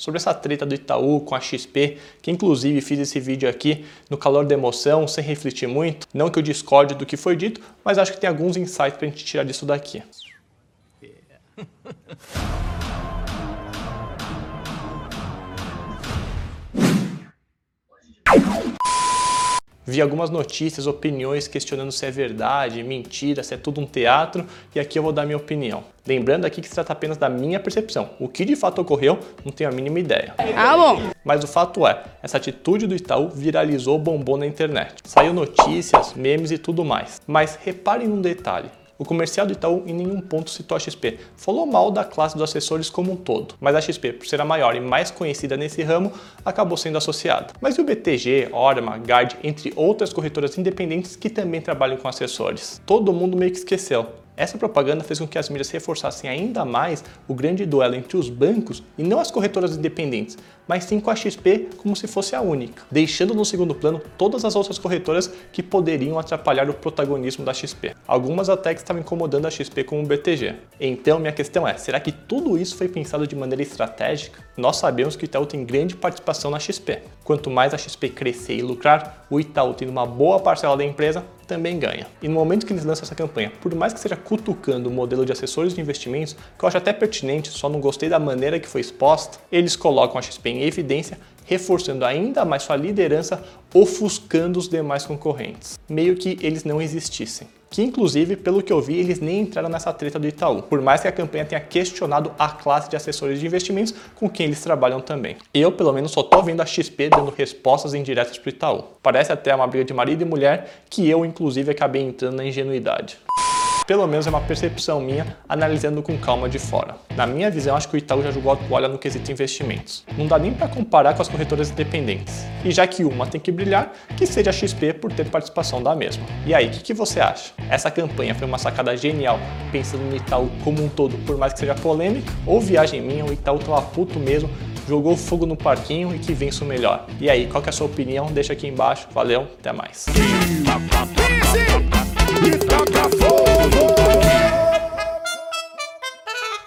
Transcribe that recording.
sobre essa treta do Itaú com a XP, que inclusive fiz esse vídeo aqui no calor da emoção, sem refletir muito. Não que eu discorde do que foi dito, mas acho que tem alguns insights para a gente tirar disso daqui. Vi algumas notícias, opiniões questionando se é verdade, mentira, se é tudo um teatro, e aqui eu vou dar minha opinião. Lembrando aqui que se trata apenas da minha percepção. O que de fato ocorreu, não tenho a mínima ideia. Ah, bom. Mas o fato é, essa atitude do Itaú viralizou bombou na internet. Saiu notícias, memes e tudo mais. Mas reparem num detalhe. O comercial do Itaú em nenhum ponto citou a XP. Falou mal da classe dos assessores como um todo, mas a XP, por ser a maior e mais conhecida nesse ramo, acabou sendo associada. Mas e o BTG, Orma, Guard, entre outras corretoras independentes que também trabalham com assessores? Todo mundo meio que esqueceu. Essa propaganda fez com que as mídias reforçassem ainda mais o grande duelo entre os bancos e não as corretoras independentes, mas sim com a XP como se fosse a única, deixando no segundo plano todas as outras corretoras que poderiam atrapalhar o protagonismo da XP. Algumas até que estavam incomodando a XP como o BTG. Então minha questão é, será que tudo isso foi pensado de maneira estratégica? Nós sabemos que o Itaú tem grande participação na XP. Quanto mais a XP crescer e lucrar, o Itaú tendo uma boa parcela da empresa, também ganha. E no momento que eles lançam essa campanha, por mais que seja cutucando o modelo de assessores de investimentos, que eu acho até pertinente, só não gostei da maneira que foi exposta, eles colocam a XP em evidência, reforçando ainda mais sua liderança, ofuscando os demais concorrentes. Meio que eles não existissem que inclusive, pelo que eu vi, eles nem entraram nessa treta do Itaú, por mais que a campanha tenha questionado a classe de assessores de investimentos com quem eles trabalham também. Eu, pelo menos, só tô vendo a XP dando respostas indiretas para o Itaú. Parece até uma briga de marido e mulher que eu, inclusive, acabei entrando na ingenuidade pelo menos é uma percepção minha, analisando com calma de fora. Na minha visão, acho que o Itaú já jogou a toalha no quesito investimentos. Não dá nem para comparar com as corretoras independentes. E já que uma tem que brilhar, que seja a XP por ter participação da mesma. E aí, o que, que você acha? Essa campanha foi uma sacada genial, pensando no Itaú como um todo, por mais que seja polêmica, ou viagem minha, o Itaú tava puto mesmo, jogou fogo no parquinho e que vença o melhor. E aí, qual que é a sua opinião? Deixa aqui embaixo. Valeu, até mais.